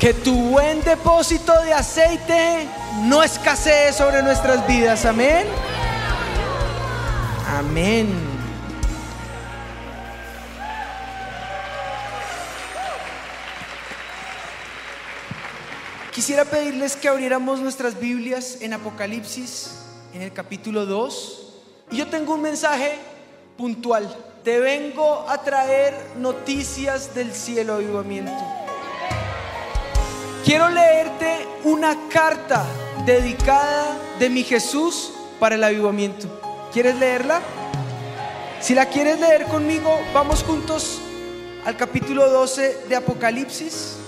Que tu buen depósito de aceite no escasee sobre nuestras vidas. Amén. Amén. Quisiera pedirles que abriéramos nuestras Biblias en Apocalipsis, en el capítulo 2. Y yo tengo un mensaje puntual. Te vengo a traer noticias del cielo, avivamiento. Quiero leerte una carta dedicada de mi Jesús para el avivamiento. ¿Quieres leerla? Si la quieres leer conmigo, vamos juntos al capítulo 12 de Apocalipsis.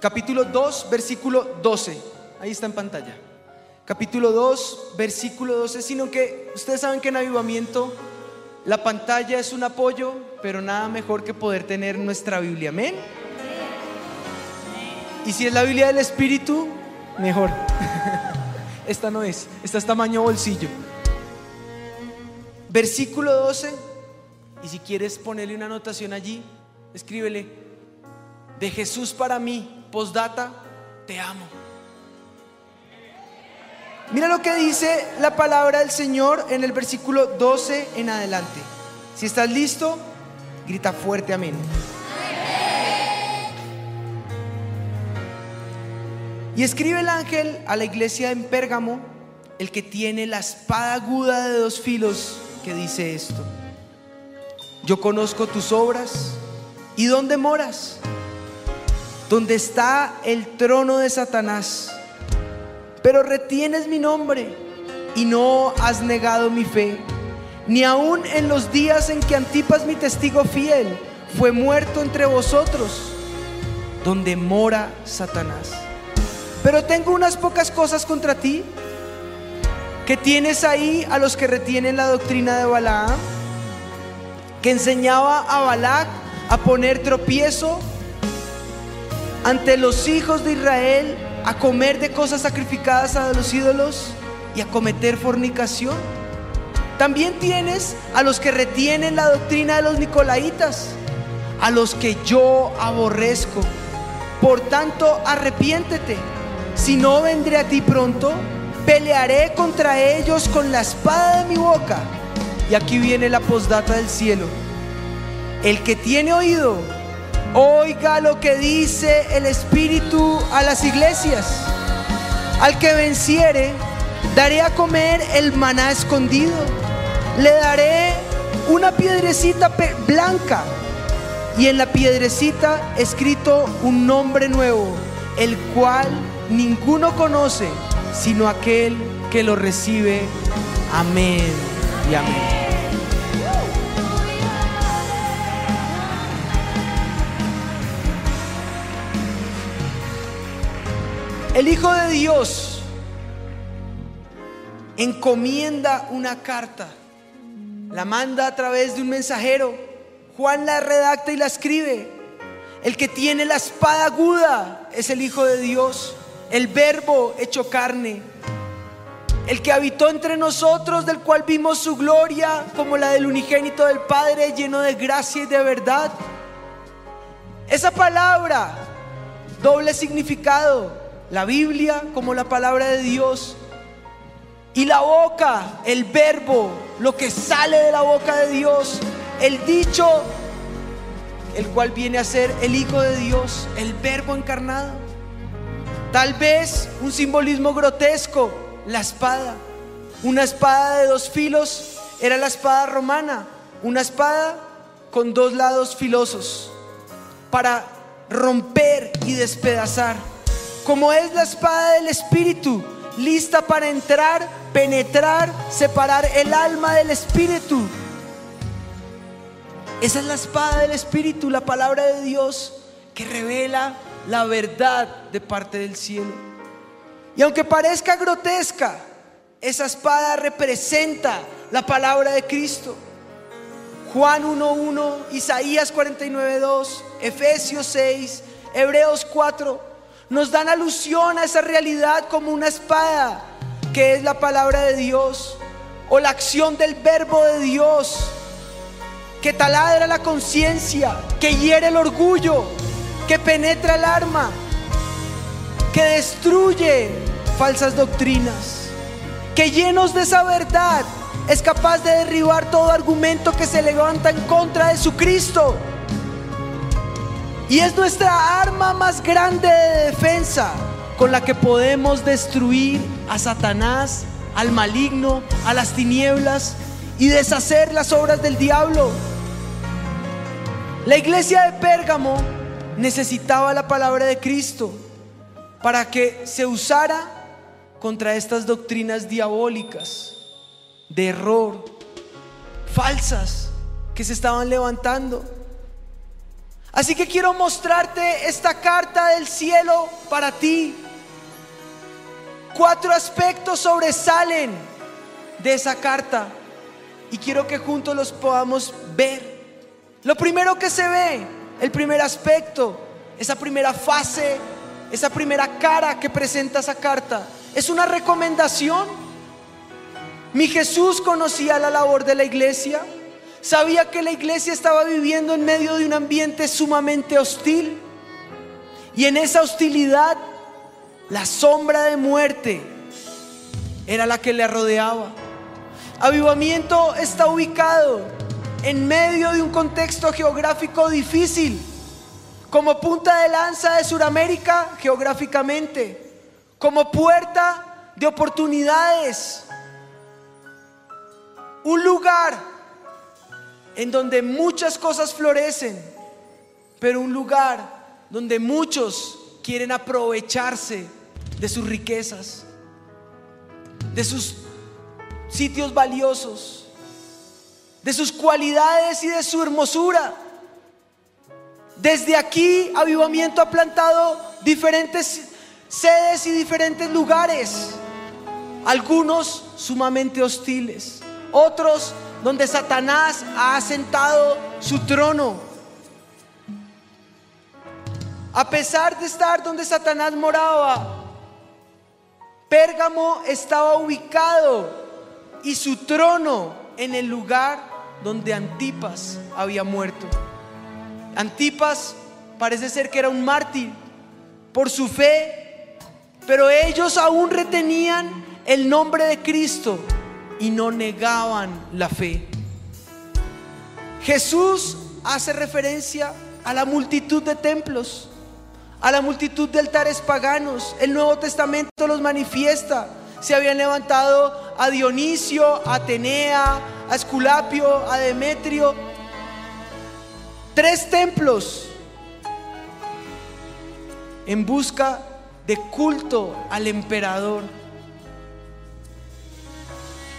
Capítulo 2, versículo 12. Ahí está en pantalla. Capítulo 2, versículo 12. Sino que ustedes saben que en avivamiento la pantalla es un apoyo, pero nada mejor que poder tener nuestra Biblia. Amén. Y si es la Biblia del Espíritu, mejor. Esta no es, esta es tamaño bolsillo. Versículo 12. Y si quieres ponerle una anotación allí, escríbele. De Jesús para mí, postdata, te amo. Mira lo que dice la palabra del Señor en el versículo 12 en adelante. Si estás listo, grita fuerte amén. Y escribe el ángel a la iglesia en Pérgamo, el que tiene la espada aguda de dos filos, que dice esto. Yo conozco tus obras y dónde moras, donde está el trono de Satanás, pero retienes mi nombre y no has negado mi fe, ni aun en los días en que Antipas, mi testigo fiel, fue muerto entre vosotros, donde mora Satanás. Pero tengo unas pocas cosas contra ti. Que tienes ahí a los que retienen la doctrina de Balaam. Que enseñaba a Balac a poner tropiezo ante los hijos de Israel. A comer de cosas sacrificadas a los ídolos y a cometer fornicación. También tienes a los que retienen la doctrina de los nicolaitas. A los que yo aborrezco. Por tanto, arrepiéntete si no vendré a ti pronto, pelearé contra ellos con la espada de mi boca. Y aquí viene la postdata del cielo. El que tiene oído, oiga lo que dice el Espíritu a las iglesias. Al que venciere, daré a comer el maná escondido. Le daré una piedrecita blanca y en la piedrecita escrito un nombre nuevo, el cual ninguno conoce sino aquel que lo recibe. Amén y amén. El Hijo de Dios encomienda una carta, la manda a través de un mensajero. Juan la redacta y la escribe. El que tiene la espada aguda es el Hijo de Dios el verbo hecho carne, el que habitó entre nosotros, del cual vimos su gloria como la del unigénito del Padre, lleno de gracia y de verdad. Esa palabra, doble significado, la Biblia como la palabra de Dios, y la boca, el verbo, lo que sale de la boca de Dios, el dicho, el cual viene a ser el Hijo de Dios, el verbo encarnado. Tal vez un simbolismo grotesco, la espada. Una espada de dos filos era la espada romana, una espada con dos lados filosos para romper y despedazar. Como es la espada del espíritu, lista para entrar, penetrar, separar el alma del espíritu. Esa es la espada del espíritu, la palabra de Dios que revela la verdad de parte del cielo. Y aunque parezca grotesca, esa espada representa la palabra de Cristo. Juan 1.1, Isaías 49.2, Efesios 6, Hebreos 4, nos dan alusión a esa realidad como una espada, que es la palabra de Dios, o la acción del verbo de Dios, que taladra la conciencia, que hiere el orgullo, que penetra el arma, que destruye falsas doctrinas, que llenos de esa verdad es capaz de derribar todo argumento que se levanta en contra de su Cristo. Y es nuestra arma más grande de defensa con la que podemos destruir a Satanás, al maligno, a las tinieblas y deshacer las obras del diablo. La iglesia de Pérgamo necesitaba la palabra de Cristo para que se usara contra estas doctrinas diabólicas de error, falsas, que se estaban levantando. Así que quiero mostrarte esta carta del cielo para ti. Cuatro aspectos sobresalen de esa carta y quiero que juntos los podamos ver. Lo primero que se ve, el primer aspecto, esa primera fase, esa primera cara que presenta esa carta, es una recomendación. Mi Jesús conocía la labor de la iglesia, sabía que la iglesia estaba viviendo en medio de un ambiente sumamente hostil y en esa hostilidad la sombra de muerte era la que le rodeaba. Avivamiento está ubicado en medio de un contexto geográfico difícil, como punta de lanza de Sudamérica geográficamente, como puerta de oportunidades, un lugar en donde muchas cosas florecen, pero un lugar donde muchos quieren aprovecharse de sus riquezas, de sus sitios valiosos de sus cualidades y de su hermosura. Desde aquí, Avivamiento ha plantado diferentes sedes y diferentes lugares. Algunos sumamente hostiles, otros donde Satanás ha asentado su trono. A pesar de estar donde Satanás moraba, Pérgamo estaba ubicado y su trono en el lugar donde Antipas había muerto. Antipas parece ser que era un mártir por su fe, pero ellos aún retenían el nombre de Cristo y no negaban la fe. Jesús hace referencia a la multitud de templos, a la multitud de altares paganos. El Nuevo Testamento los manifiesta. Se habían levantado a Dionisio, a Atenea, a Esculapio, a Demetrio. Tres templos en busca de culto al emperador.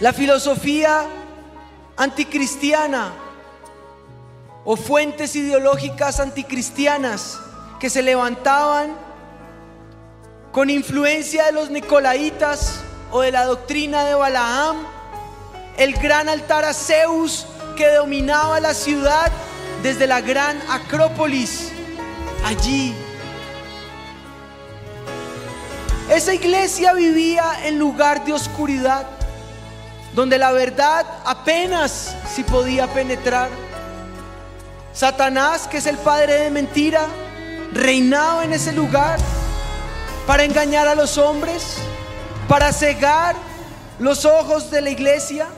La filosofía anticristiana o fuentes ideológicas anticristianas que se levantaban con influencia de los nicolaitas o de la doctrina de Balaam el gran altar a Zeus que dominaba la ciudad desde la gran Acrópolis. Allí. Esa iglesia vivía en lugar de oscuridad, donde la verdad apenas si podía penetrar. Satanás, que es el padre de mentira, reinaba en ese lugar para engañar a los hombres, para cegar los ojos de la iglesia.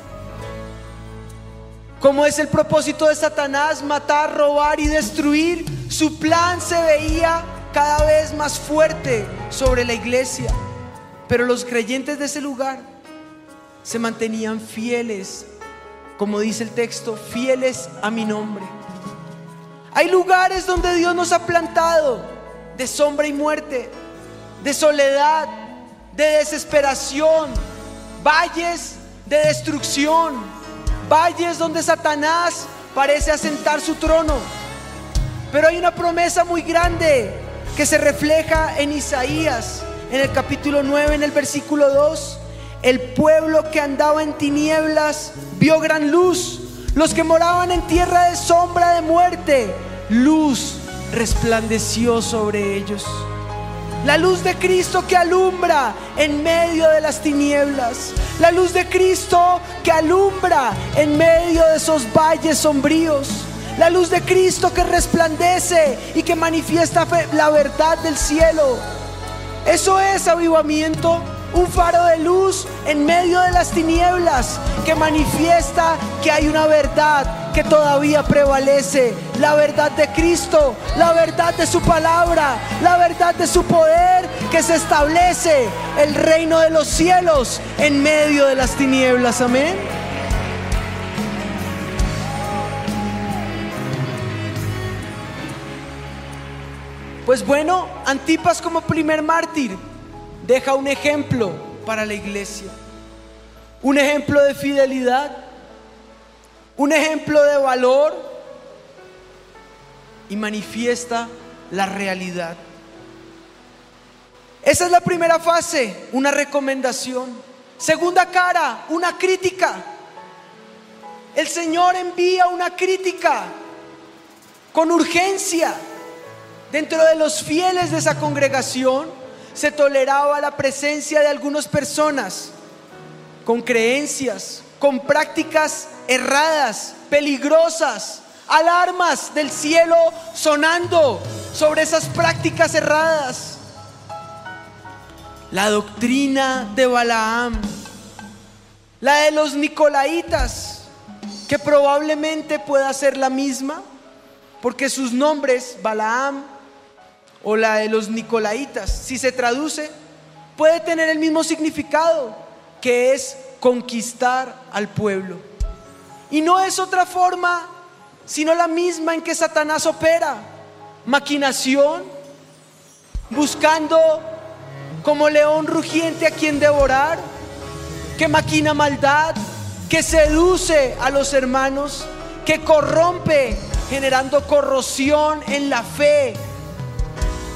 Como es el propósito de Satanás, matar, robar y destruir, su plan se veía cada vez más fuerte sobre la iglesia. Pero los creyentes de ese lugar se mantenían fieles, como dice el texto, fieles a mi nombre. Hay lugares donde Dios nos ha plantado de sombra y muerte, de soledad, de desesperación, valles de destrucción valles donde Satanás parece asentar su trono. Pero hay una promesa muy grande que se refleja en Isaías, en el capítulo 9, en el versículo 2. El pueblo que andaba en tinieblas vio gran luz. Los que moraban en tierra de sombra de muerte, luz resplandeció sobre ellos. La luz de Cristo que alumbra en medio de las tinieblas. La luz de Cristo que alumbra en medio de esos valles sombríos. La luz de Cristo que resplandece y que manifiesta la verdad del cielo. Eso es avivamiento, un faro de luz en medio de las tinieblas que manifiesta que hay una verdad que todavía prevalece, la verdad de Cristo, la verdad de su palabra, la verdad de su poder que se establece el reino de los cielos en medio de las tinieblas. Amén. Pues bueno, Antipas como primer mártir deja un ejemplo para la iglesia. Un ejemplo de fidelidad, un ejemplo de valor y manifiesta la realidad. Esa es la primera fase, una recomendación. Segunda cara, una crítica. El Señor envía una crítica con urgencia. Dentro de los fieles de esa congregación se toleraba la presencia de algunas personas con creencias, con prácticas erradas, peligrosas, alarmas del cielo sonando sobre esas prácticas erradas. La doctrina de Balaam, la de los Nicolaitas, que probablemente pueda ser la misma, porque sus nombres, Balaam, o la de los Nicolaitas, si se traduce, puede tener el mismo significado, que es conquistar al pueblo. Y no es otra forma, sino la misma en que Satanás opera. Maquinación, buscando como león rugiente a quien devorar, que maquina maldad, que seduce a los hermanos, que corrompe, generando corrosión en la fe,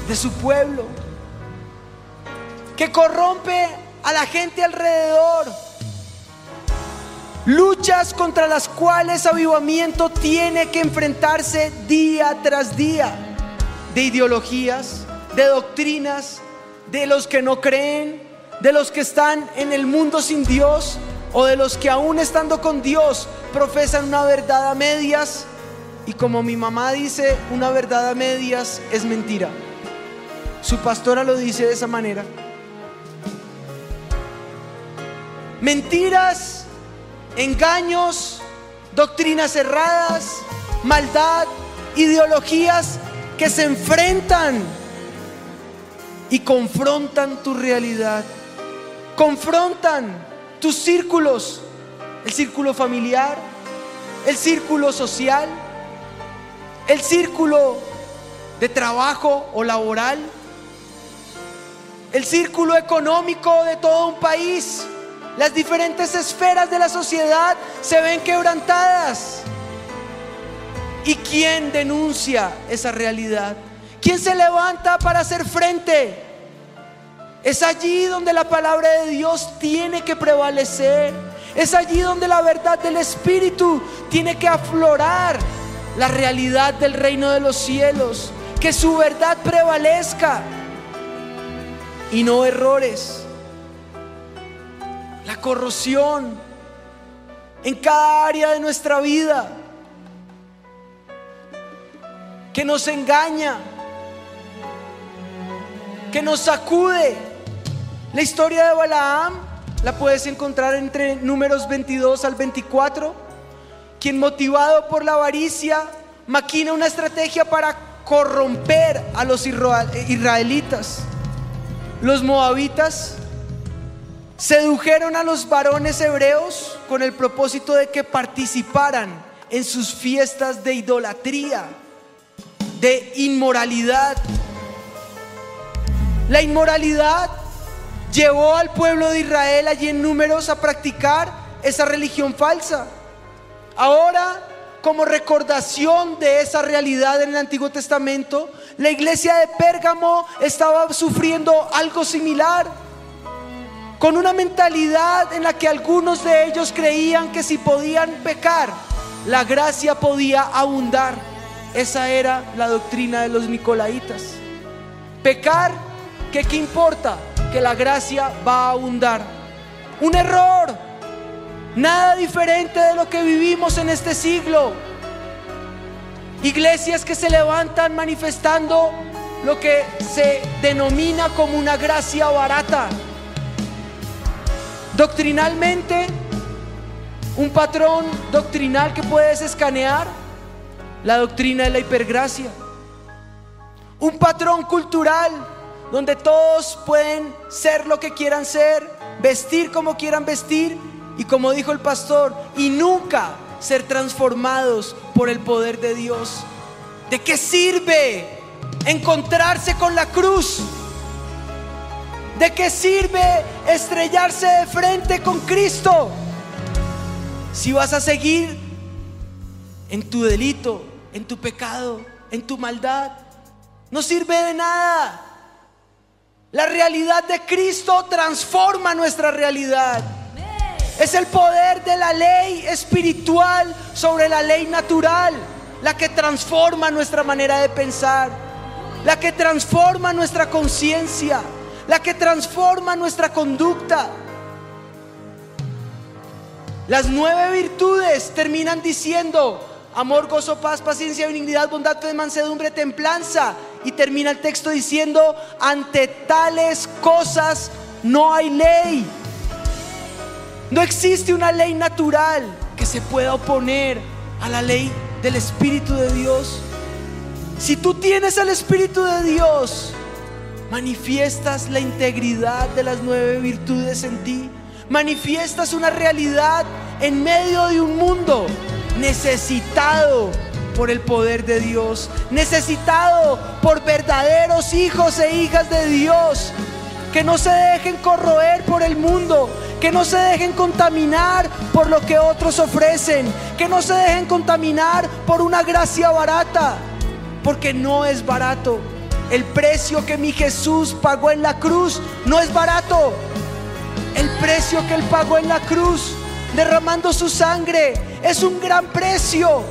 de su pueblo, que corrompe a la gente alrededor. Luchas contra las cuales avivamiento tiene que enfrentarse día tras día, de ideologías, de doctrinas, de los que no creen, de los que están en el mundo sin Dios o de los que aún estando con Dios profesan una verdad a medias. Y como mi mamá dice, una verdad a medias es mentira. Su pastora lo dice de esa manera. Mentiras, engaños, doctrinas erradas, maldad, ideologías que se enfrentan y confrontan tu realidad. Confrontan tus círculos, el círculo familiar, el círculo social, el círculo de trabajo o laboral el círculo económico de todo un país, las diferentes esferas de la sociedad se ven quebrantadas. ¿Y quién denuncia esa realidad? ¿Quién se levanta para hacer frente? Es allí donde la palabra de Dios tiene que prevalecer. Es allí donde la verdad del Espíritu tiene que aflorar la realidad del reino de los cielos. Que su verdad prevalezca y no errores. La corrosión en cada área de nuestra vida que nos engaña, que nos sacude. La historia de Balaam la puedes encontrar entre números 22 al 24, quien motivado por la avaricia maquina una estrategia para corromper a los israelitas. Los moabitas sedujeron a los varones hebreos con el propósito de que participaran en sus fiestas de idolatría, de inmoralidad. La inmoralidad llevó al pueblo de Israel allí en números a practicar esa religión falsa. Ahora como recordación de esa realidad en el Antiguo Testamento, la iglesia de Pérgamo estaba sufriendo algo similar, con una mentalidad en la que algunos de ellos creían que si podían pecar, la gracia podía abundar. Esa era la doctrina de los nicolaitas. Pecar, que qué importa, que la gracia va a abundar. Un error, Nada diferente de lo que vivimos en este siglo. Iglesias que se levantan manifestando lo que se denomina como una gracia barata. Doctrinalmente, un patrón doctrinal que puedes escanear, la doctrina de la hipergracia. Un patrón cultural donde todos pueden ser lo que quieran ser, vestir como quieran vestir y como dijo el pastor, y nunca ser transformados por el poder de Dios. ¿De qué sirve encontrarse con la cruz? ¿De qué sirve estrellarse de frente con Cristo? Si vas a seguir en tu delito, en tu pecado, en tu maldad, no sirve de nada. La realidad de Cristo transforma nuestra realidad. Es el poder de la ley espiritual sobre la ley natural, la que transforma nuestra manera de pensar, la que transforma nuestra conciencia, la que transforma nuestra conducta. Las nueve virtudes terminan diciendo amor, gozo, paz, paciencia, benignidad, bondad, fe, mansedumbre, templanza. Y termina el texto diciendo, ante tales cosas no hay ley. No existe una ley natural que se pueda oponer a la ley del Espíritu de Dios. Si tú tienes el Espíritu de Dios, manifiestas la integridad de las nueve virtudes en ti. Manifiestas una realidad en medio de un mundo necesitado por el poder de Dios, necesitado por verdaderos hijos e hijas de Dios, que no se dejen corroer por el mundo, que no se dejen contaminar por lo que otros ofrecen, que no se dejen contaminar por una gracia barata, porque no es barato. El precio que mi Jesús pagó en la cruz no es barato. El precio que Él pagó en la cruz, derramando su sangre, es un gran precio.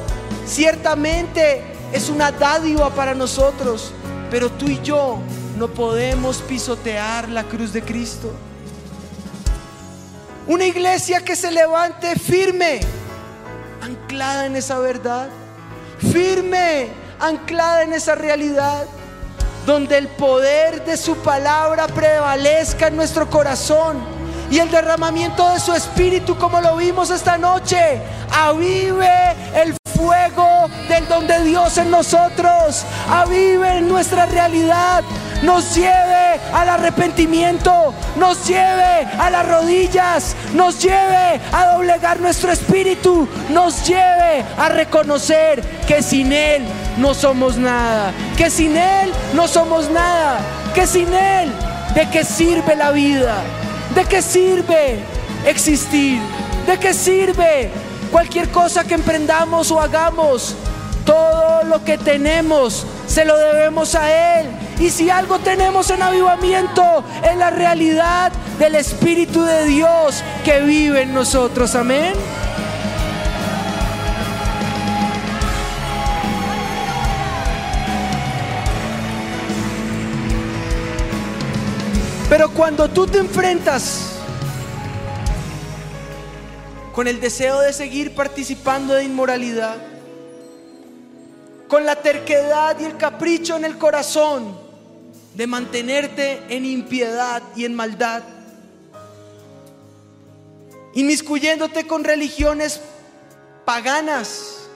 Ciertamente es una dádiva para nosotros, pero tú y yo no podemos pisotear la cruz de Cristo. Una iglesia que se levante firme, anclada en esa verdad, firme, anclada en esa realidad, donde el poder de su palabra prevalezca en nuestro corazón y el derramamiento de su espíritu, como lo vimos esta noche, avive el fuego del don de Dios en nosotros, avive nuestra realidad, nos lleve al arrepentimiento, nos lleve a las rodillas, nos lleve a doblegar nuestro espíritu, nos lleve a reconocer que sin Él no somos nada, que sin Él no somos nada, que sin Él, ¿de qué sirve la vida? ¿De qué sirve existir? ¿De qué sirve cualquier cosa que emprendamos o hagamos? Todo lo que tenemos se lo debemos a Él. Y si algo tenemos en avivamiento, es la realidad del Espíritu de Dios que vive en nosotros. Amén. Pero cuando tú te enfrentas con el deseo de seguir participando de inmoralidad, con la terquedad y el capricho en el corazón de mantenerte en impiedad y en maldad, inmiscuyéndote con religiones paganas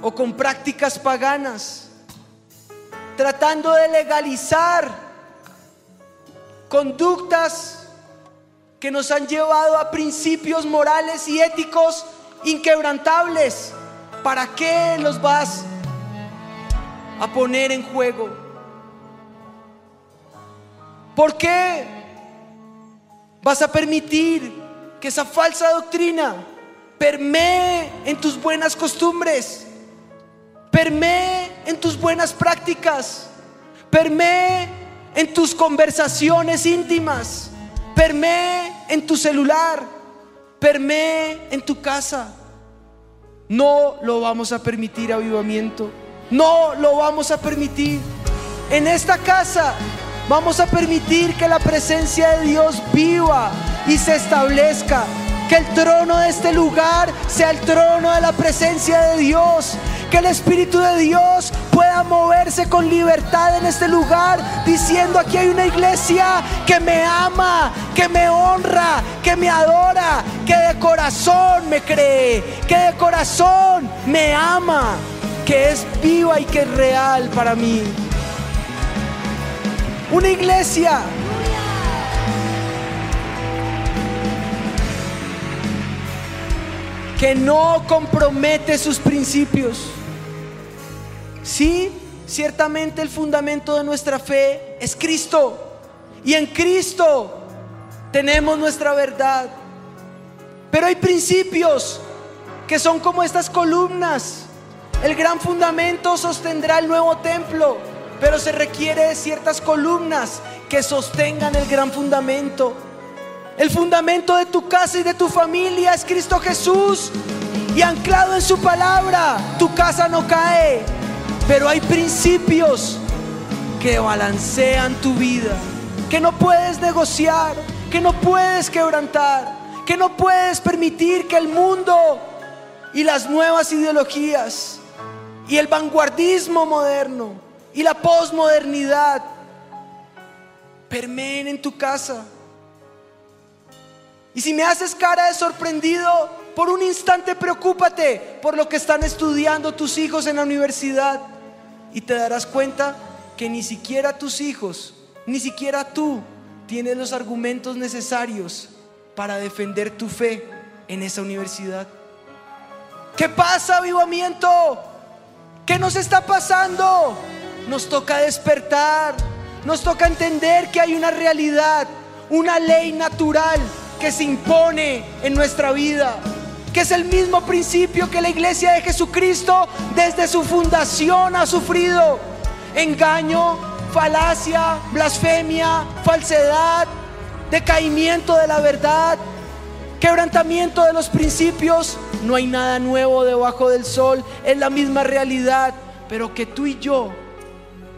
o con prácticas paganas, tratando de legalizar conductas que nos han llevado a principios morales y éticos inquebrantables. ¿Para qué los vas a poner en juego? ¿Por qué vas a permitir que esa falsa doctrina permee en tus buenas costumbres, permee en tus buenas prácticas, permee en tus conversaciones íntimas, permee en tu celular, permee en tu casa? No lo vamos a permitir avivamiento. No lo vamos a permitir. En esta casa vamos a permitir que la presencia de Dios viva y se establezca. Que el trono de este lugar sea el trono de la presencia de Dios. Que el Espíritu de Dios pueda moverse con libertad en este lugar, diciendo aquí hay una iglesia que me ama, que me honra, que me adora, que de corazón me cree, que de corazón me ama, que es viva y que es real para mí. Una iglesia que no compromete sus principios. Sí, ciertamente el fundamento de nuestra fe es Cristo. Y en Cristo tenemos nuestra verdad. Pero hay principios que son como estas columnas. El gran fundamento sostendrá el nuevo templo, pero se requiere de ciertas columnas que sostengan el gran fundamento. El fundamento de tu casa y de tu familia es Cristo Jesús. Y anclado en su palabra, tu casa no cae. Pero hay principios que balancean tu vida, que no puedes negociar, que no puedes quebrantar, que no puedes permitir que el mundo y las nuevas ideologías y el vanguardismo moderno y la posmodernidad permeen en tu casa. Y si me haces cara de sorprendido, por un instante preocúpate por lo que están estudiando tus hijos en la universidad. Y te darás cuenta que ni siquiera tus hijos, ni siquiera tú tienes los argumentos necesarios para defender tu fe en esa universidad. ¿Qué pasa, avivamiento? ¿Qué nos está pasando? Nos toca despertar, nos toca entender que hay una realidad, una ley natural que se impone en nuestra vida, que es el mismo principio que la iglesia de Jesucristo desde su fundación ha sufrido. Engaño, falacia, blasfemia, falsedad, decaimiento de la verdad, quebrantamiento de los principios. No hay nada nuevo debajo del sol, es la misma realidad, pero que tú y yo,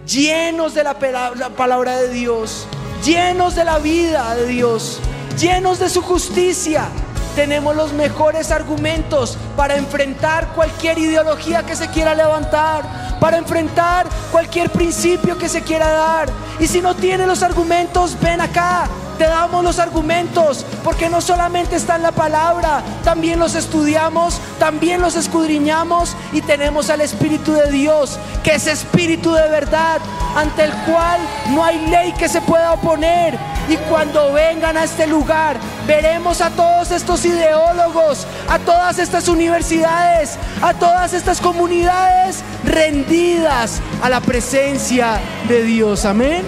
llenos de la palabra de Dios, llenos de la vida de Dios, llenos de su justicia, tenemos los mejores argumentos para enfrentar cualquier ideología que se quiera levantar, para enfrentar cualquier principio que se quiera dar. Y si no tiene los argumentos, ven acá, te damos los argumentos, porque no solamente está en la palabra, también los estudiamos, también los escudriñamos y tenemos al Espíritu de Dios, que es Espíritu de verdad, ante el cual no hay ley que se pueda oponer. Y cuando vengan a este lugar, veremos a todos estos ideólogos, a todas estas universidades, a todas estas comunidades rendidas a la presencia de Dios. Amén.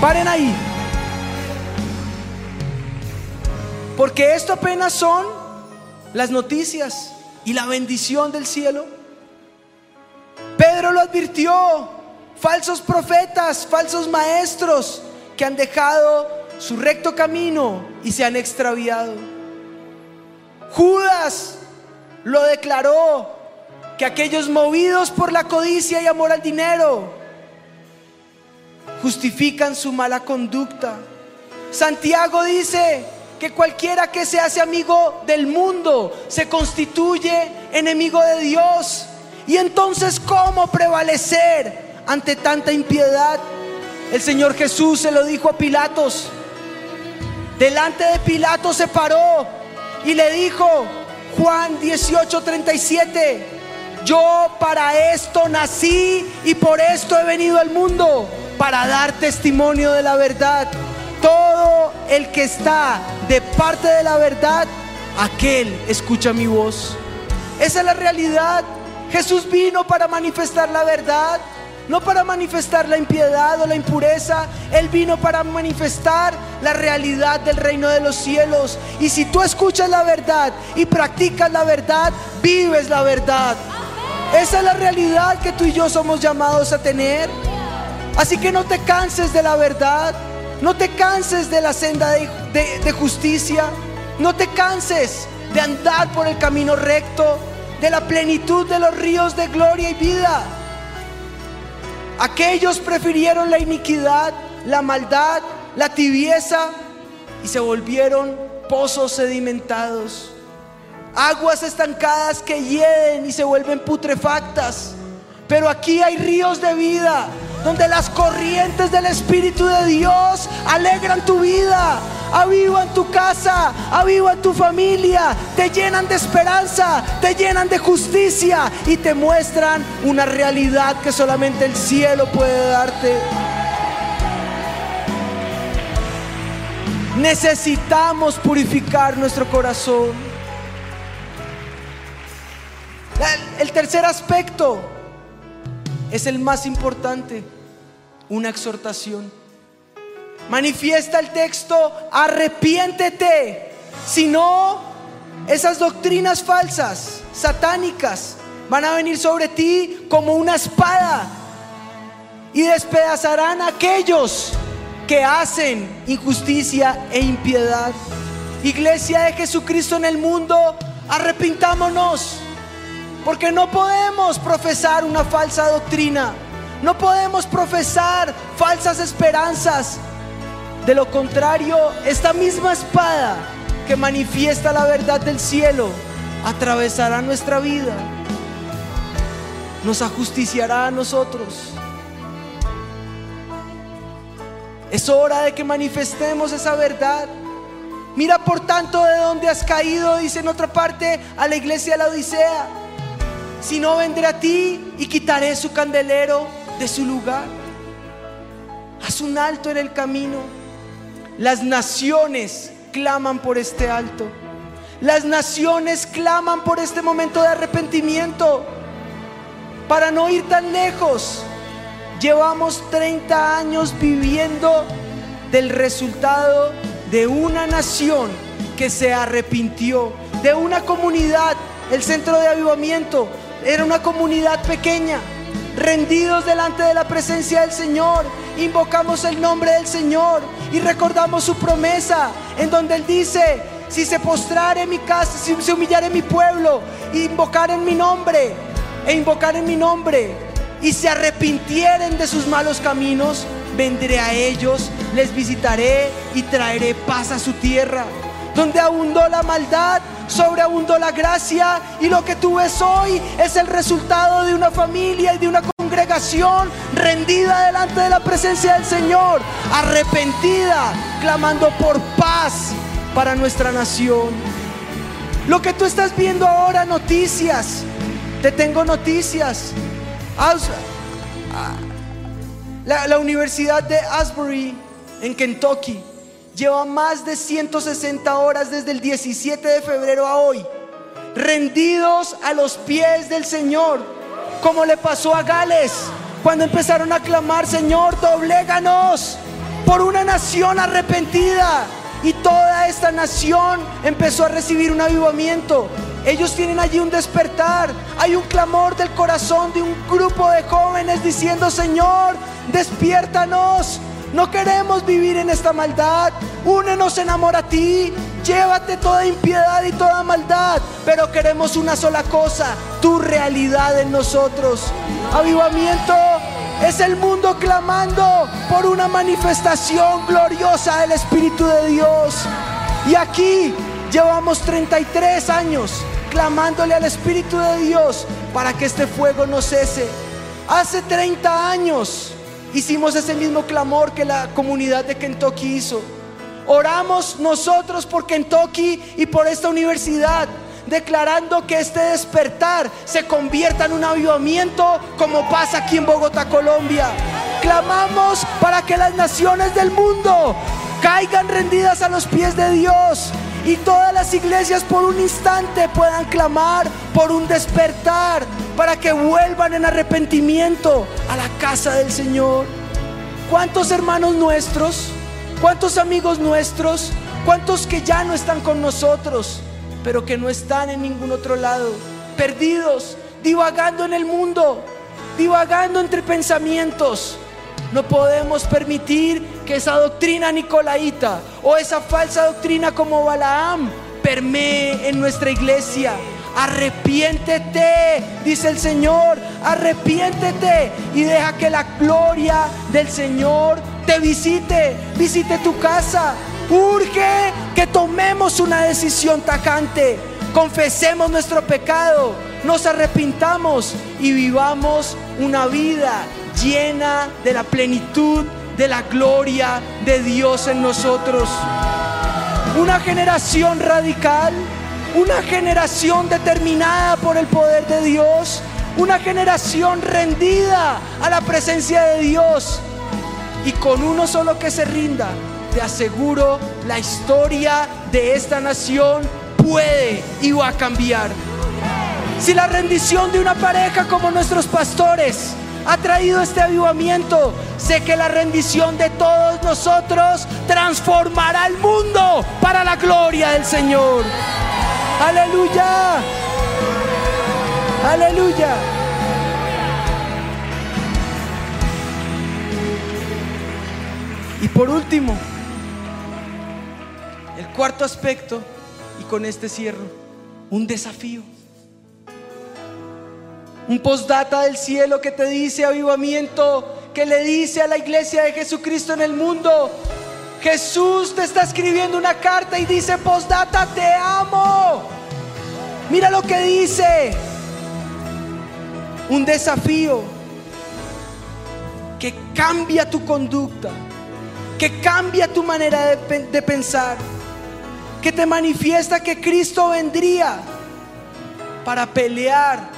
Paren ahí. Porque esto apenas son las noticias y la bendición del cielo. Pedro lo advirtió. Falsos profetas, falsos maestros que han dejado su recto camino y se han extraviado. Judas lo declaró que aquellos movidos por la codicia y amor al dinero justifican su mala conducta. Santiago dice que cualquiera que se hace amigo del mundo se constituye enemigo de Dios. Y entonces, ¿cómo prevalecer ante tanta impiedad? El Señor Jesús se lo dijo a Pilatos. Delante de Pilatos se paró y le dijo, Juan 18:37, yo para esto nací y por esto he venido al mundo para dar testimonio de la verdad. Todo el que está de parte de la verdad, aquel escucha mi voz. Esa es la realidad. Jesús vino para manifestar la verdad, no para manifestar la impiedad o la impureza. Él vino para manifestar la realidad del reino de los cielos. Y si tú escuchas la verdad y practicas la verdad, vives la verdad. Esa es la realidad que tú y yo somos llamados a tener. Así que no te canses de la verdad, no te canses de la senda de, justicia, no te canses de andar por el camino recto, de la plenitud de los ríos de gloria y vida. Aquellos prefirieron la iniquidad, la maldad, la tibieza y se volvieron pozos sedimentados. Aguas estancadas que hieden y se vuelven putrefactas. Pero aquí hay ríos de vida, donde las corrientes del Espíritu de Dios alegran tu vida, avivan tu casa, avivan tu familia, te llenan de esperanza, te llenan de justicia y te muestran una realidad que solamente el cielo puede darte. Necesitamos purificar nuestro corazón. El tercer aspecto es el más importante, una exhortación. Manifiesta el texto, arrepiéntete, si no, esas doctrinas falsas, satánicas, van a venir sobre ti como una espada. Y despedazarán a aquellos que hacen injusticia e impiedad. Iglesia de Jesucristo en el mundo, arrepintámonos porque no podemos profesar una falsa doctrina. No podemos profesar falsas esperanzas. De lo contrario, esta misma espada que manifiesta la verdad del cielo atravesará nuestra vida. Nos ajusticiará a nosotros. Es hora de que manifestemos esa verdad. Mira por tanto de dónde has caído, dice en otra parte a la iglesia de la Odisea si no vendré a ti y quitaré su candelero de su lugar. Haz un alto en el camino. Las naciones claman por este alto. Las naciones claman por este momento de arrepentimiento. Para no ir tan lejos, llevamos 30 años viviendo del resultado de una nación que se arrepintió, de una comunidad, el centro de avivamiento, era una comunidad pequeña, rendidos delante de la presencia del Señor. Invocamos el nombre del Señor y recordamos su promesa en donde Él dice, si se postrare en mi casa, si se humillare mi pueblo, invocar en mi nombre, e invocar en mi nombre, y se arrepintieren de sus malos caminos, vendré a ellos, les visitaré y traeré paz a su tierra. Donde abundó la maldad, sobreabundó la gracia y lo que tú ves hoy es el resultado de una familia y de una congregación rendida delante de la presencia del Señor, arrepentida, clamando por paz para nuestra nación. Lo que tú estás viendo ahora, noticias, te tengo noticias. Ah, la, la Universidad de Asbury en Kentucky lleva más de 160 horas desde el 17 de febrero a hoy, rendidos a los pies del Señor, como le pasó a Gales, cuando empezaron a clamar, Señor, dobléganos por una nación arrepentida. Y toda esta nación empezó a recibir un avivamiento. Ellos tienen allí un despertar. Hay un clamor del corazón de un grupo de jóvenes diciendo, Señor, despiértanos. No queremos vivir en esta maldad. Únenos en amor a ti. Llévate toda impiedad y toda maldad. Pero queremos una sola cosa, tu realidad en nosotros. Avivamiento es el mundo clamando por una manifestación gloriosa del Espíritu de Dios. Y aquí llevamos 33 años clamándole al Espíritu de Dios para que este fuego no cese. Hace 30 años hicimos ese mismo clamor que la comunidad de Kentucky hizo. Oramos nosotros por Kentucky y por esta universidad, declarando que este despertar se convierta en un avivamiento como pasa aquí en Bogotá, Colombia. Clamamos para que las naciones del mundo caigan rendidas a los pies de Dios y todas las iglesias por un instante puedan clamar por un despertar para que vuelvan en arrepentimiento a la casa del Señor. ¿Cuántos hermanos nuestros? ¿Cuántos amigos nuestros? ¿Cuántos que ya no están con nosotros, pero que no están en ningún otro lado? Perdidos, divagando en el mundo, divagando entre pensamientos no podemos permitir que esa doctrina nicolaíta o esa falsa doctrina como Balaam permee en nuestra iglesia. Arrepiéntete, dice el Señor, arrepiéntete y deja que la gloria del Señor te visite, visite tu casa. Urge que tomemos una decisión tajante, confesemos nuestro pecado, nos arrepintamos y vivamos una vida llena de la plenitud de la gloria de Dios en nosotros. Una generación radical, una generación determinada por el poder de Dios, una generación rendida a la presencia de Dios. Y con uno solo que se rinda, te aseguro, la historia de esta nación puede y va a cambiar. Si la rendición de una pareja como nuestros pastores ha traído este avivamiento, sé que la rendición de todos nosotros transformará el mundo para la gloria del Señor. Aleluya. Aleluya. Y por último, el cuarto aspecto, y con este cierro, un desafío. Un postdata del cielo que te dice avivamiento, que le dice a la iglesia de Jesucristo en el mundo, Jesús te está escribiendo una carta y dice, postdata, te amo. Mira lo que dice. Un desafío que cambia tu conducta, que cambia tu manera de, de pensar, que te manifiesta que Cristo vendría para pelear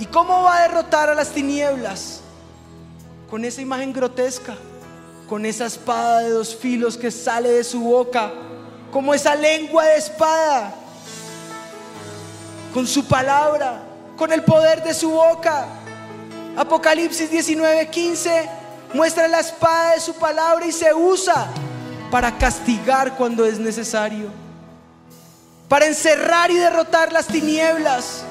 ¿Y cómo va a derrotar a las tinieblas? Con esa imagen grotesca, con esa espada de dos filos que sale de su boca, como esa lengua de espada, con su palabra, con el poder de su boca. Apocalipsis 19:15 muestra la espada de su palabra y se usa para castigar cuando es necesario, para encerrar y derrotar las tinieblas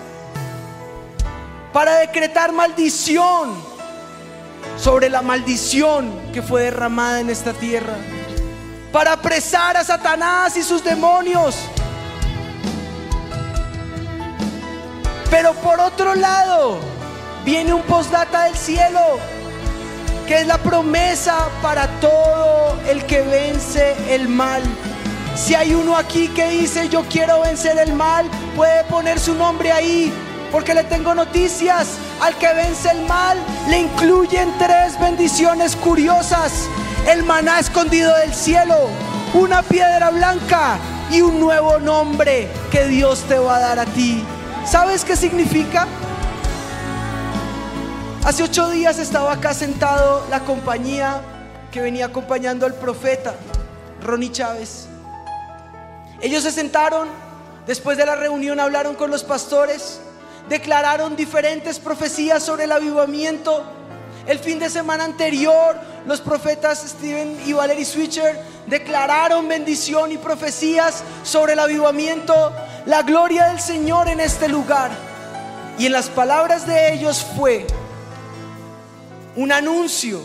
para decretar maldición sobre la maldición que fue derramada en esta tierra, para apresar a Satanás y sus demonios. Pero por otro lado, viene un postdata del cielo, que es la promesa para todo el que vence el mal. Si hay uno aquí que dice yo quiero vencer el mal, puede poner su nombre ahí porque le tengo noticias. Al que vence el mal le incluyen tres bendiciones curiosas. El maná escondido del cielo, una piedra blanca y un nuevo nombre que Dios te va a dar a ti. ¿Sabes qué significa? Hace ocho días estaba acá sentado la compañía que venía acompañando al profeta, Ronnie Chávez. Ellos se sentaron, después de la reunión hablaron con los pastores declararon diferentes profecías sobre el avivamiento. El fin de semana anterior, los profetas Steven y Valerie Switcher declararon bendición y profecías sobre el avivamiento, la gloria del Señor en este lugar. Y en las palabras de ellos fue un anuncio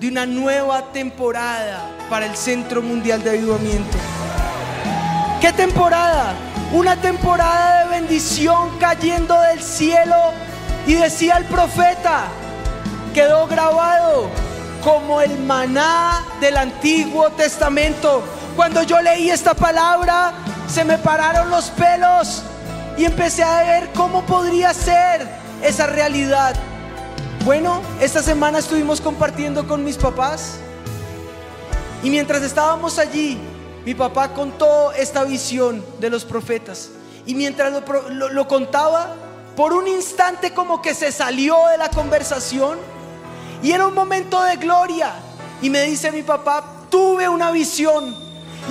de una nueva temporada para el Centro Mundial de Avivamiento. ¿Qué temporada? Una temporada de bendición cayendo del cielo. Y decía el profeta, quedó grabado como el maná del Antiguo Testamento. Cuando yo leí esta palabra, se me pararon los pelos y empecé a ver cómo podría ser esa realidad. Bueno, esta semana estuvimos compartiendo con mis papás y mientras estábamos allí, mi papá contó esta visión de los profetas. Y mientras lo, contaba, por un instante como que se salió de la conversación. Y era un momento de gloria. Y me dice mi papá, tuve una visión.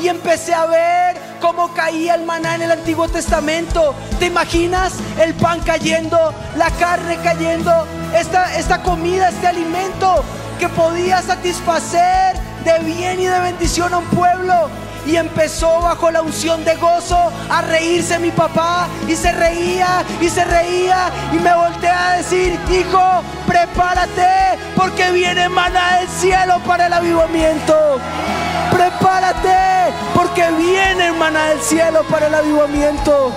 Y empecé a ver cómo caía el maná en el Antiguo Testamento. ¿Te imaginas el pan cayendo, la carne cayendo, esta, esta comida, este alimento que podía satisfacer de bien y de bendición a un pueblo? Y empezó bajo la unción de gozo a reírse mi papá y se reía y se reía y me volteé a decir, hijo, prepárate porque viene maná del cielo para el avivamiento. Prepárate porque viene maná del cielo para el avivamiento.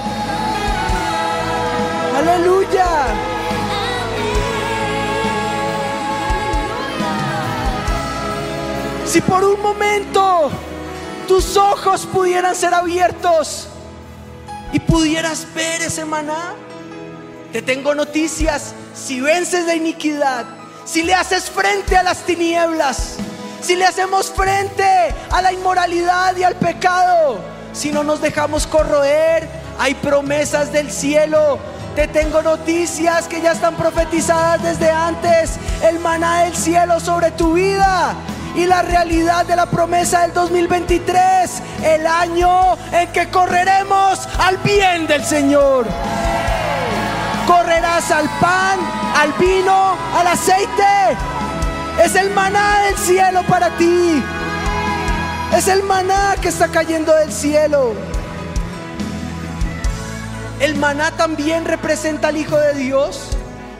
Aleluya. Si por un momento tus ojos pudieran ser abiertos y pudieras ver ese maná, te tengo noticias. Si vences la iniquidad, si le haces frente a las tinieblas, si le hacemos frente a la inmoralidad y al pecado, si no nos dejamos corroer, hay promesas del cielo. Te tengo noticias que ya están profetizadas desde antes. El maná del cielo sobre tu vida y la realidad de la promesa del 2023, el año en que correremos al bien del Señor. Correrás al pan, al vino, al aceite. Es el maná del cielo para ti. Es el maná que está cayendo del cielo. El maná también representa al Hijo de Dios,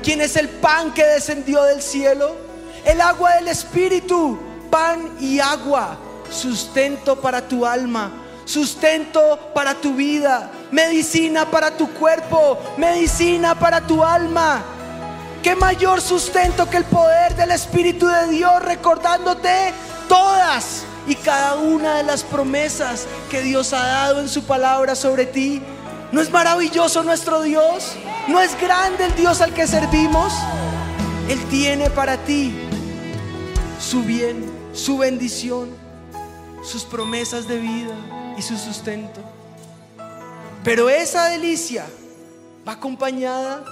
quien es el pan que descendió del cielo, el agua del Espíritu, pan y agua, sustento para tu alma, sustento para tu vida, medicina para tu cuerpo, medicina para tu alma. ¿Qué mayor sustento que el poder del Espíritu de Dios recordándote todas y cada una de las promesas que Dios ha dado en su palabra sobre ti? ¿No es maravilloso nuestro Dios? ¿No es grande el Dios al que servimos? Él tiene para ti su bien, su bendición, sus promesas de vida y su sustento. Pero esa delicia va acompañada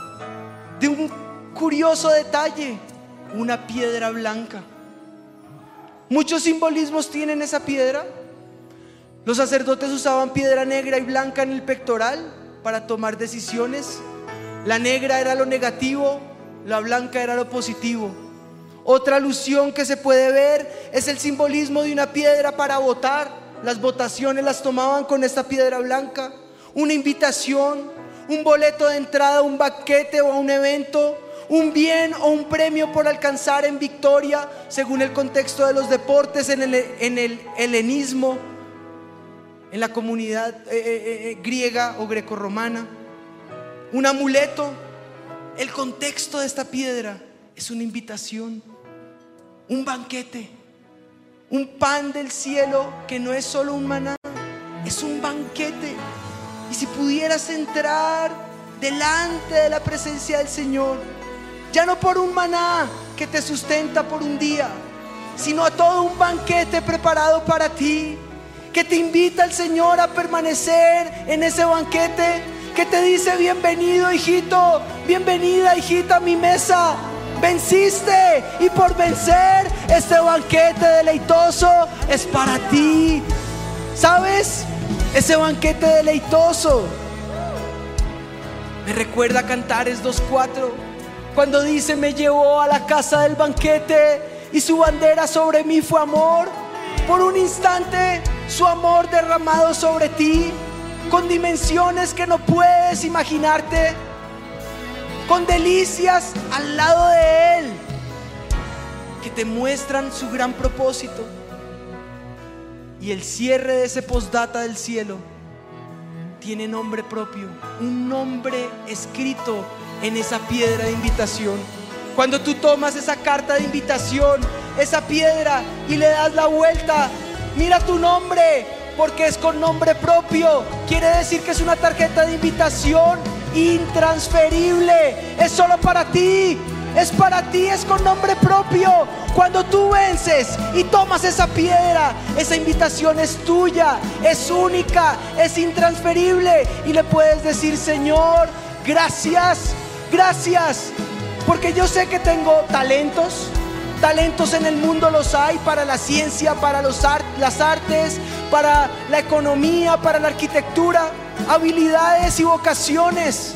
de un curioso detalle, una piedra blanca. Muchos simbolismos tienen esa piedra. Los sacerdotes usaban piedra negra y blanca en el pectoral para tomar decisiones. La negra era lo negativo, la blanca era lo positivo. Otra alusión que se puede ver es el simbolismo de una piedra para votar. Las votaciones las tomaban con esta piedra blanca. Una invitación, un boleto de entrada a un banquete o a un evento, un bien o un premio por alcanzar en victoria, según el contexto de los deportes en el, en el helenismo en la comunidad eh, eh, eh, griega o grecorromana. Un amuleto. El contexto de esta piedra es una invitación, un banquete, un pan del cielo que no es solo un maná, es un banquete. Y si pudieras entrar delante de la presencia del Señor, ya no por un maná que te sustenta por un día, sino a todo un banquete preparado para ti que te invita el Señor a permanecer en ese banquete, que te dice bienvenido hijito, bienvenida hijita a mi mesa. Venciste y por vencer este banquete deleitoso es para ti. ¿Sabes? Ese banquete deleitoso me recuerda a Cantares 2.4 cuando dice me llevó a la casa del banquete y su bandera sobre mí fue amor. Por un instante su amor derramado sobre ti con dimensiones que no puedes imaginarte, con delicias al lado de Él, que te muestran su gran propósito. Y el cierre de ese postdata del cielo tiene nombre propio, un nombre escrito en esa piedra de invitación. Cuando tú tomas esa carta de invitación, esa piedra, y le das la vuelta, Mira tu nombre, porque es con nombre propio. Quiere decir que es una tarjeta de invitación intransferible. Es solo para ti. Es para ti, es con nombre propio. Cuando tú vences y tomas esa piedra, esa invitación es tuya, es única, es intransferible. Y le puedes decir, Señor, gracias, gracias. Porque yo sé que tengo talentos, Talentos en el mundo los hay para la ciencia, para los las artes, para la economía, para la arquitectura, habilidades y vocaciones.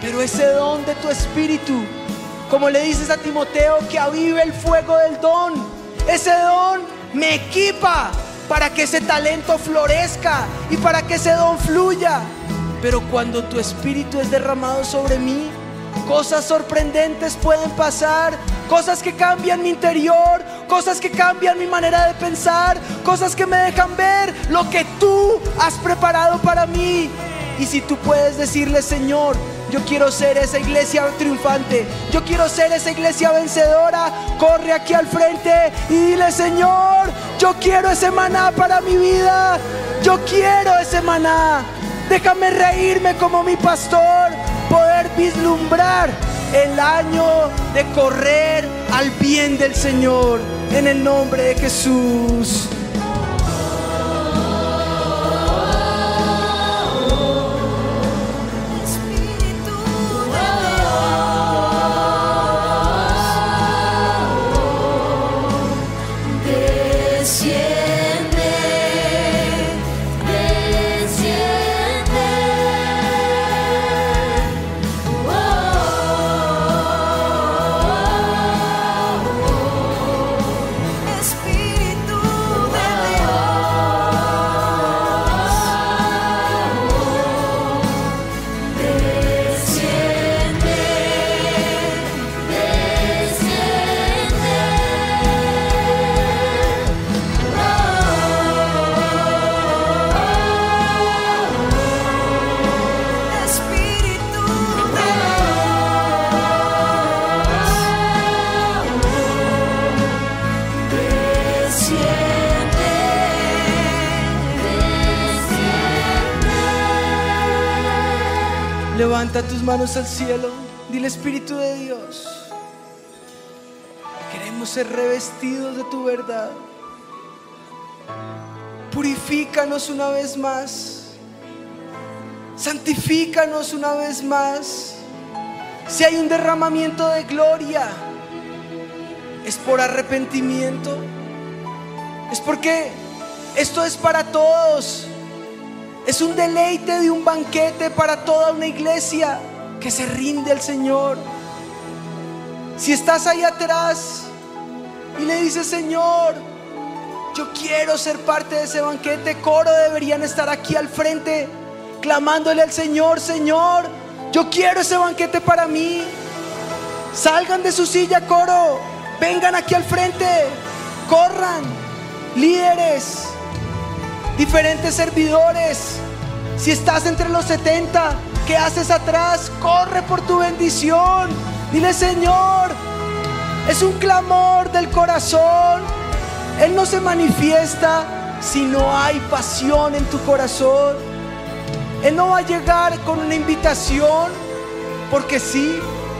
Pero ese don de tu espíritu, como le dices a Timoteo, que avive el fuego del don, ese don me equipa para que ese talento florezca y para que ese don fluya. Pero cuando tu espíritu es derramado sobre mí, Cosas sorprendentes pueden pasar, cosas que cambian mi interior, cosas que cambian mi manera de pensar, cosas que me dejan ver lo que tú has preparado para mí. Y si tú puedes decirle, Señor, Yo quiero ser esa iglesia triunfante. Yo quiero ser esa iglesia vencedora. Corre aquí al frente y dile, Señor, yo quiero ese maná para mi vida. Yo quiero ese maná. Déjame reírme como mi pastor. Poder vislumbrar el año de correr al bien del Señor. En el nombre de Jesús. Tus manos al cielo. Dile Espíritu de Dios. Queremos ser revestidos de tu verdad. Purifícanos una vez más. Santifícanos una vez más. Si hay un derramamiento de gloria, es por arrepentimiento. Es porque esto es para todos. Es un deleite de un banquete para toda una iglesia que se rinde al Señor. Si estás ahí atrás y le dices, Señor, yo quiero ser parte de ese banquete, coro deberían estar aquí al frente, clamándole al Señor, Señor, yo quiero ese banquete para mí. Salgan de su silla, coro, vengan aquí al frente, corran, líderes, diferentes servidores. Si estás entre los 70, ¿qué haces atrás? Corre por tu bendición. Dile, Señor, es un clamor del corazón. Él no se manifiesta si no hay pasión en tu corazón. Él no va a llegar con una invitación porque sí,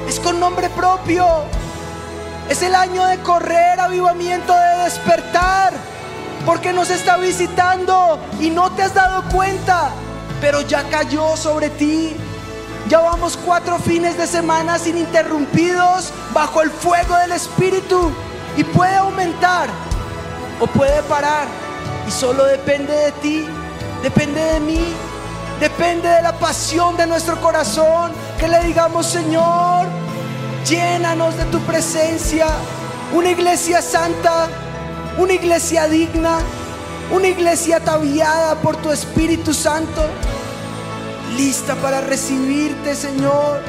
es con nombre propio. Es el año de correr, avivamiento, de despertar. Porque nos está visitando y no te has dado cuenta, pero ya cayó sobre ti. Ya vamos cuatro fines de semana ininterrumpidos bajo el fuego del Espíritu y puede aumentar o puede parar y solo depende de ti, depende de mí, depende de la pasión de nuestro corazón que le digamos Señor, llénanos de tu presencia, una iglesia santa, una iglesia digna, una iglesia ataviada por tu Espíritu Santo, lista para recibirte, Señor,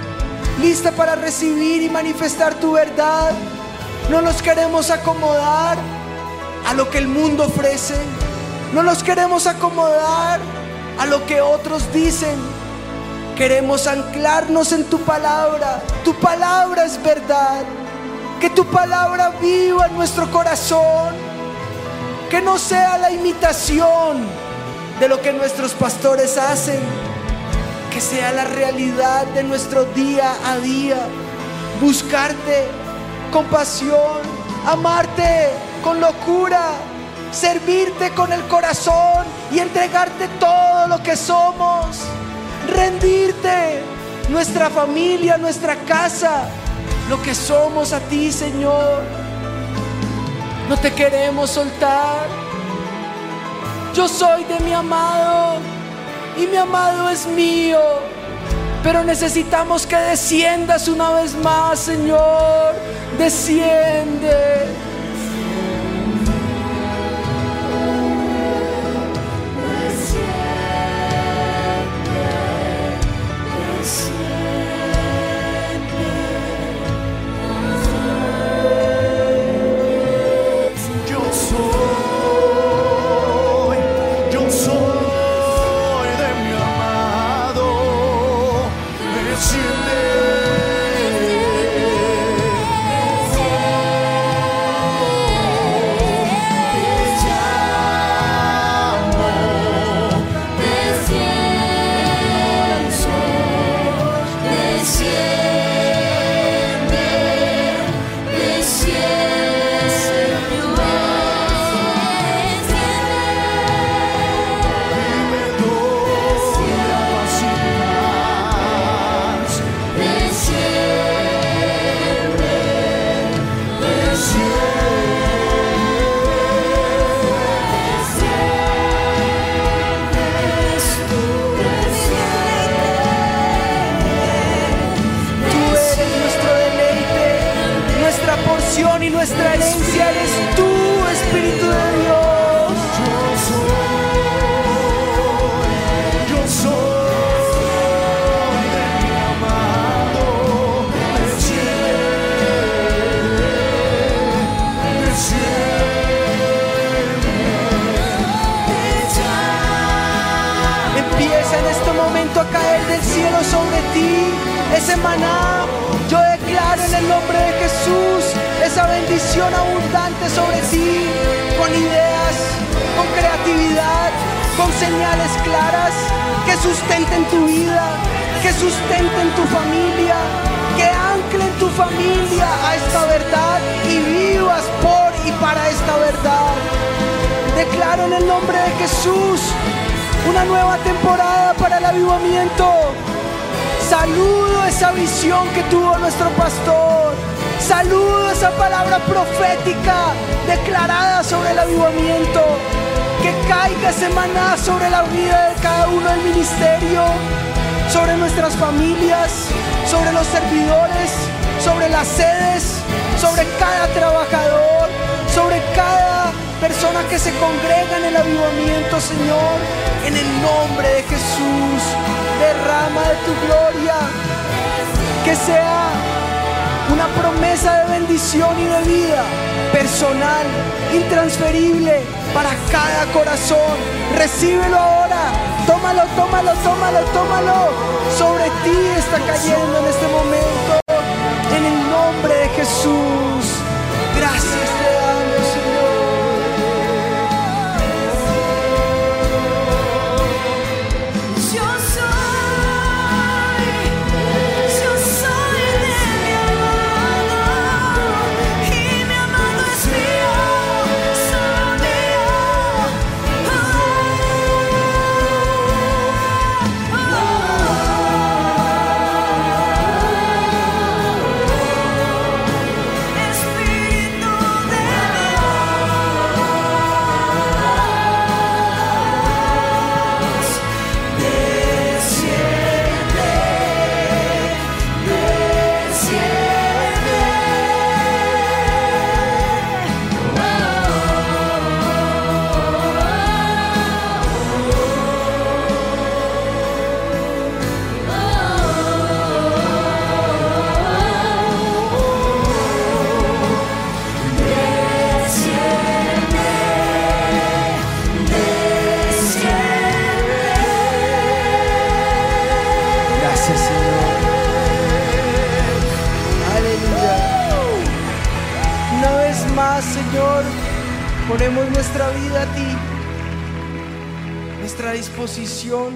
lista para recibir y manifestar tu verdad. No nos queremos acomodar a lo que el mundo ofrece, no nos queremos acomodar a lo que otros dicen. Queremos anclarnos en tu palabra. Tu palabra es verdad. Que tu palabra viva en nuestro corazón. Que no sea la imitación de lo que nuestros pastores hacen. Que sea la realidad de nuestro día a día. Buscarte con pasión. Amarte con locura. Servirte con el corazón y entregarte todo lo que somos. Rendirte nuestra familia, nuestra casa, lo que somos a ti, Señor. No te queremos soltar. Yo soy de mi amado y mi amado es mío. Pero necesitamos que desciendas una vez más, Señor. Desciende. Sustenten tu familia, que anclen tu familia a esta verdad y vivas por y para esta verdad. Declaro en el nombre de Jesús una nueva temporada para el avivamiento. Saludo esa visión que tuvo nuestro pastor. Saludo esa palabra profética declarada sobre el avivamiento. Que caiga ese maná sobre la vida de cada uno del ministerio, sobre nuestras familias, sobre los servidores, sobre las sedes, sobre cada trabajador, sobre cada persona que se congrega en el avivamiento, Señor. En el nombre de Jesús, derrama de tu gloria. Que sea una promesa de bendición y de vida personal, intransferible para cada corazón. Recíbelo ahora. Tómalo, tómalo, tómalo, tómalo. Sobre ti está cayendo en este momento. En el nombre de Jesús. Señor, ponemos nuestra vida a ti, nuestra disposición,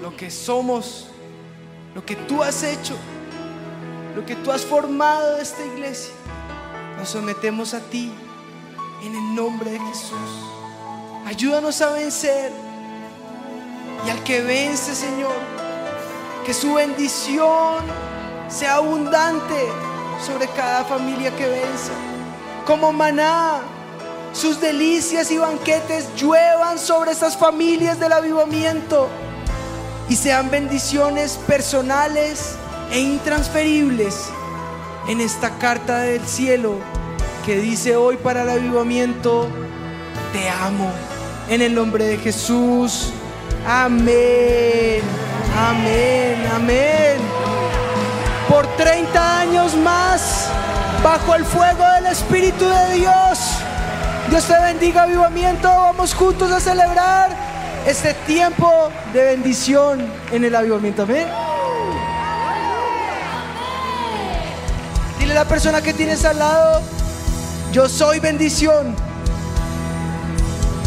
lo que somos, lo que tú has hecho, lo que tú has formado esta iglesia. Nos sometemos a ti en el nombre de Jesús. Ayúdanos a vencer. Y al que vence, Señor, que su bendición sea abundante sobre cada familia que vence. Como maná, sus delicias y banquetes lluevan sobre estas familias del avivamiento y sean bendiciones personales e intransferibles en esta carta del cielo que dice hoy para el avivamiento, te amo. En el nombre de Jesús. Amén. Amén. Amén. Por 30 años más, bajo el fuego del Espíritu de Dios. Dios te bendiga, avivamiento. Vamos juntos a celebrar este tiempo de bendición en el avivamiento. Amén. Dile a la persona que tienes al lado, yo soy bendición.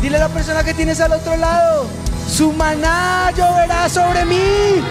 Dile a la persona que tienes al otro lado, su maná lloverá sobre mí.